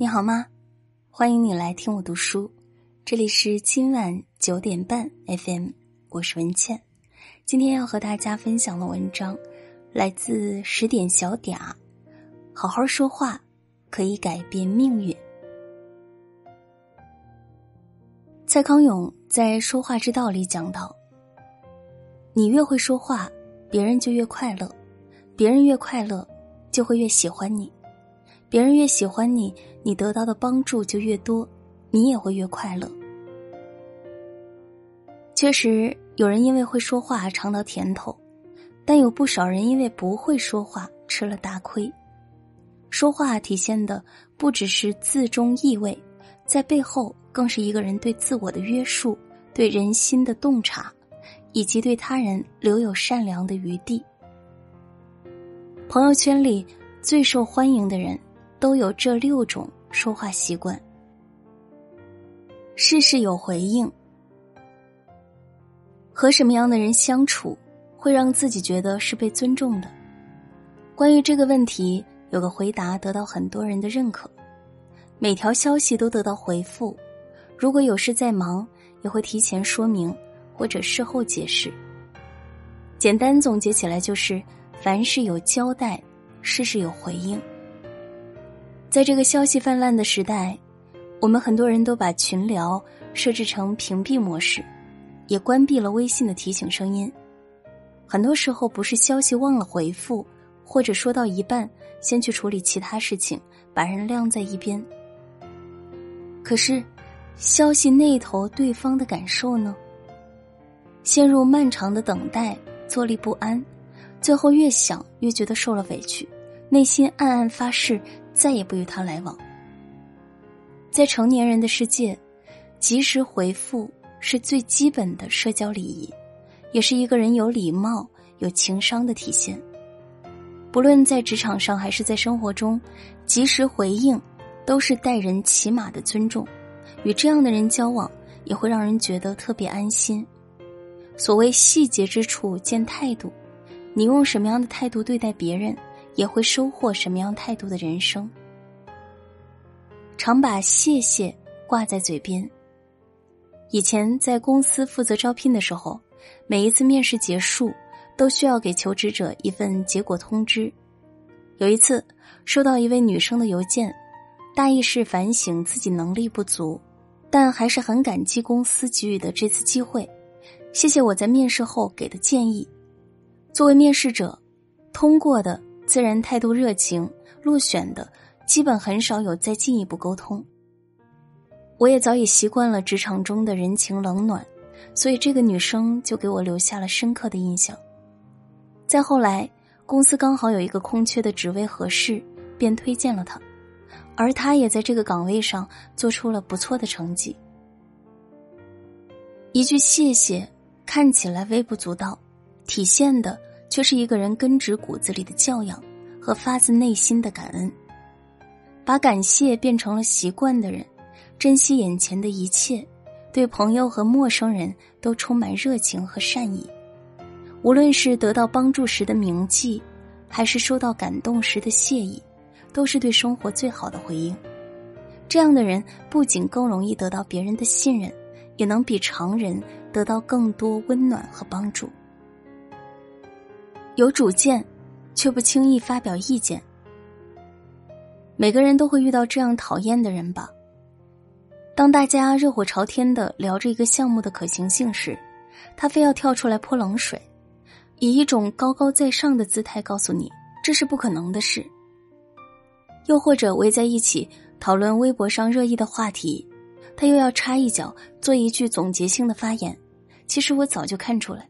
你好吗？欢迎你来听我读书，这里是今晚九点半 FM，我是文倩。今天要和大家分享的文章来自十点小嗲，好好说话可以改变命运。蔡康永在《说话之道》里讲到：你越会说话，别人就越快乐；别人越快乐，就会越喜欢你。别人越喜欢你，你得到的帮助就越多，你也会越快乐。确实，有人因为会说话尝到甜头，但有不少人因为不会说话吃了大亏。说话体现的不只是字中意味，在背后更是一个人对自我的约束、对人心的洞察，以及对他人留有善良的余地。朋友圈里最受欢迎的人。都有这六种说话习惯，事事有回应。和什么样的人相处，会让自己觉得是被尊重的？关于这个问题，有个回答得到很多人的认可：每条消息都得到回复，如果有事在忙，也会提前说明或者事后解释。简单总结起来就是：凡事有交代，事事有回应。在这个消息泛滥的时代，我们很多人都把群聊设置成屏蔽模式，也关闭了微信的提醒声音。很多时候不是消息忘了回复，或者说到一半先去处理其他事情，把人晾在一边。可是，消息那头对方的感受呢？陷入漫长的等待，坐立不安，最后越想越觉得受了委屈，内心暗暗发誓。再也不与他来往。在成年人的世界，及时回复是最基本的社交礼仪，也是一个人有礼貌、有情商的体现。不论在职场上还是在生活中，及时回应都是待人起码的尊重。与这样的人交往，也会让人觉得特别安心。所谓细节之处见态度，你用什么样的态度对待别人？也会收获什么样态度的人生？常把“谢谢”挂在嘴边。以前在公司负责招聘的时候，每一次面试结束，都需要给求职者一份结果通知。有一次收到一位女生的邮件，大意是反省自己能力不足，但还是很感激公司给予的这次机会，谢谢我在面试后给的建议。作为面试者，通过的。自然态度热情，落选的基本很少有再进一步沟通。我也早已习惯了职场中的人情冷暖，所以这个女生就给我留下了深刻的印象。再后来，公司刚好有一个空缺的职位合适，便推荐了她，而她也在这个岗位上做出了不错的成绩。一句谢谢，看起来微不足道，体现的。却是一个人根植骨子里的教养和发自内心的感恩，把感谢变成了习惯的人，珍惜眼前的一切，对朋友和陌生人都充满热情和善意。无论是得到帮助时的铭记，还是收到感动时的谢意，都是对生活最好的回应。这样的人不仅更容易得到别人的信任，也能比常人得到更多温暖和帮助。有主见，却不轻易发表意见。每个人都会遇到这样讨厌的人吧？当大家热火朝天的聊着一个项目的可行性时，他非要跳出来泼冷水，以一种高高在上的姿态告诉你这是不可能的事。又或者围在一起讨论微博上热议的话题，他又要插一脚做一句总结性的发言。其实我早就看出来。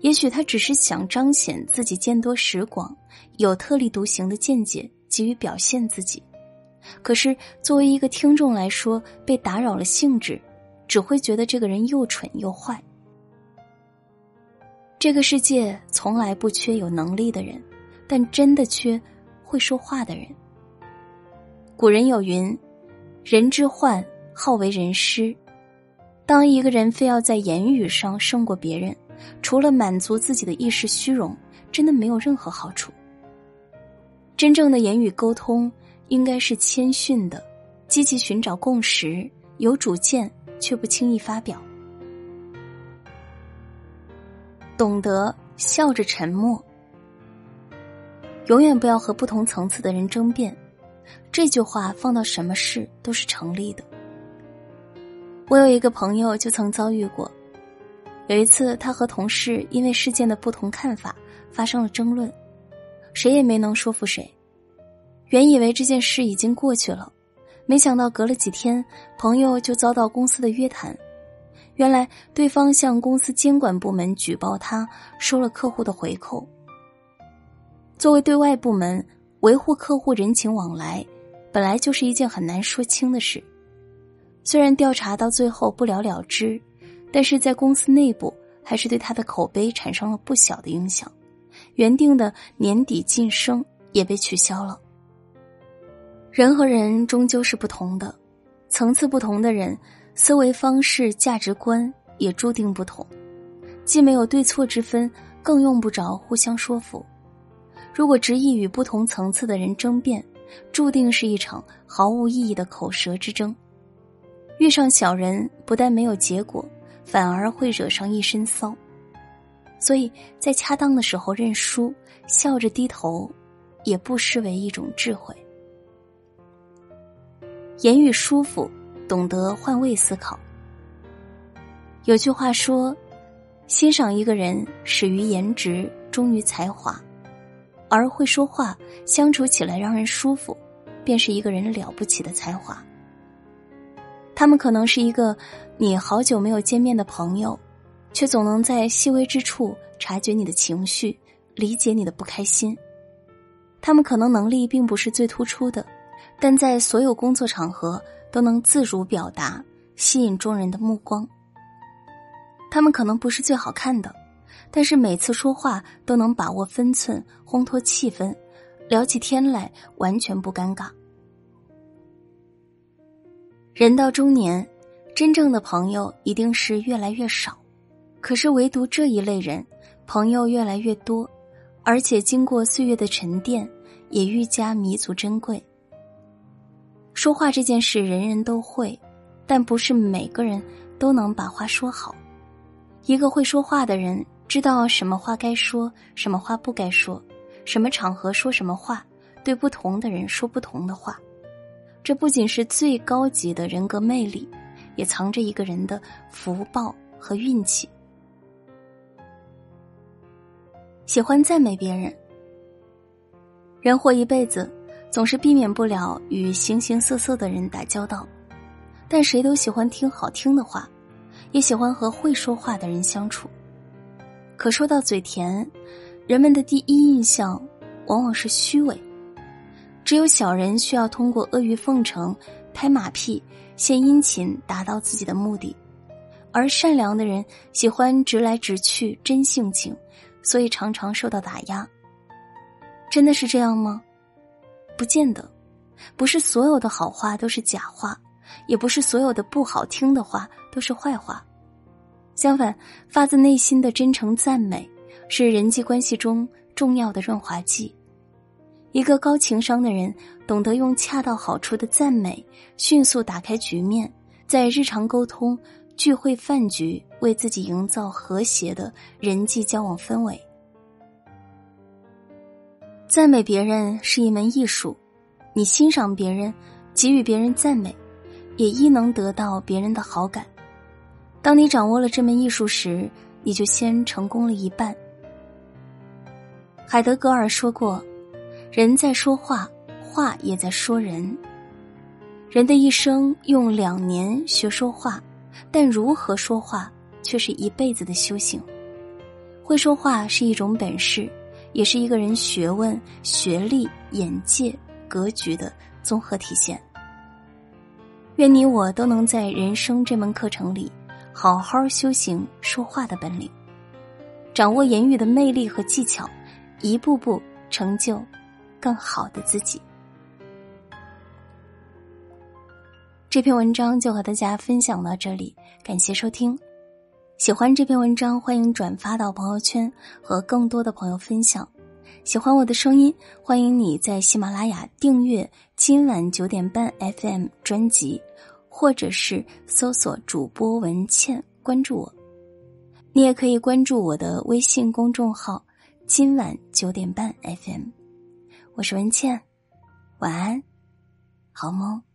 也许他只是想彰显自己见多识广、有特立独行的见解，急于表现自己。可是作为一个听众来说，被打扰了兴致，只会觉得这个人又蠢又坏。这个世界从来不缺有能力的人，但真的缺会说话的人。古人有云：“人之患好为人师。”当一个人非要在言语上胜过别人。除了满足自己的一时虚荣，真的没有任何好处。真正的言语沟通应该是谦逊的，积极寻找共识，有主见却不轻易发表，懂得笑着沉默。永远不要和不同层次的人争辩，这句话放到什么事都是成立的。我有一个朋友就曾遭遇过，有一次他和同事因为事件的不同看法发生了争论，谁也没能说服谁。原以为这件事已经过去了，没想到隔了几天，朋友就遭到公司的约谈。原来对方向公司监管部门举报他收了客户的回扣。作为对外部门，维护客户人情往来，本来就是一件很难说清的事。虽然调查到最后不了了之，但是在公司内部还是对他的口碑产生了不小的影响。原定的年底晋升也被取消了。人和人终究是不同的，层次不同的人，思维方式、价值观也注定不同，既没有对错之分，更用不着互相说服。如果执意与不同层次的人争辩，注定是一场毫无意义的口舌之争。遇上小人，不但没有结果，反而会惹上一身骚。所以在恰当的时候认输，笑着低头，也不失为一种智慧。言语舒服，懂得换位思考。有句话说：“欣赏一个人，始于颜值，忠于才华。”而会说话，相处起来让人舒服，便是一个人了不起的才华。他们可能是一个你好久没有见面的朋友，却总能在细微之处察觉你的情绪，理解你的不开心。他们可能能力并不是最突出的，但在所有工作场合都能自如表达，吸引众人的目光。他们可能不是最好看的。但是每次说话都能把握分寸，烘托气氛，聊起天来完全不尴尬。人到中年，真正的朋友一定是越来越少，可是唯独这一类人，朋友越来越多，而且经过岁月的沉淀，也愈加弥足珍贵。说话这件事人人都会，但不是每个人都能把话说好。一个会说话的人。知道什么话该说，什么话不该说，什么场合说什么话，对不同的人说不同的话，这不仅是最高级的人格魅力，也藏着一个人的福报和运气。喜欢赞美别人，人活一辈子，总是避免不了与形形色色的人打交道，但谁都喜欢听好听的话，也喜欢和会说话的人相处。可说到嘴甜，人们的第一印象往往是虚伪。只有小人需要通过阿谀奉承、拍马屁、献殷勤达到自己的目的，而善良的人喜欢直来直去、真性情，所以常常受到打压。真的是这样吗？不见得。不是所有的好话都是假话，也不是所有的不好听的话都是坏话。相反，发自内心的真诚赞美是人际关系中重要的润滑剂。一个高情商的人懂得用恰到好处的赞美迅速打开局面，在日常沟通、聚会、饭局为自己营造和谐的人际交往氛围。赞美别人是一门艺术，你欣赏别人，给予别人赞美，也亦能得到别人的好感。当你掌握了这门艺术时，你就先成功了一半。海德格尔说过：“人在说话，话也在说人。人的一生用两年学说话，但如何说话却是一辈子的修行。会说话是一种本事，也是一个人学问、学历、眼界、格局的综合体现。愿你我都能在人生这门课程里。”好好修行说话的本领，掌握言语的魅力和技巧，一步步成就更好的自己。这篇文章就和大家分享到这里，感谢收听。喜欢这篇文章，欢迎转发到朋友圈和更多的朋友分享。喜欢我的声音，欢迎你在喜马拉雅订阅今晚九点半 FM 专辑，或者是搜索主播文倩关注我。你也可以关注我的微信公众号“今晚九点半 FM”，我是文倩，晚安，好梦。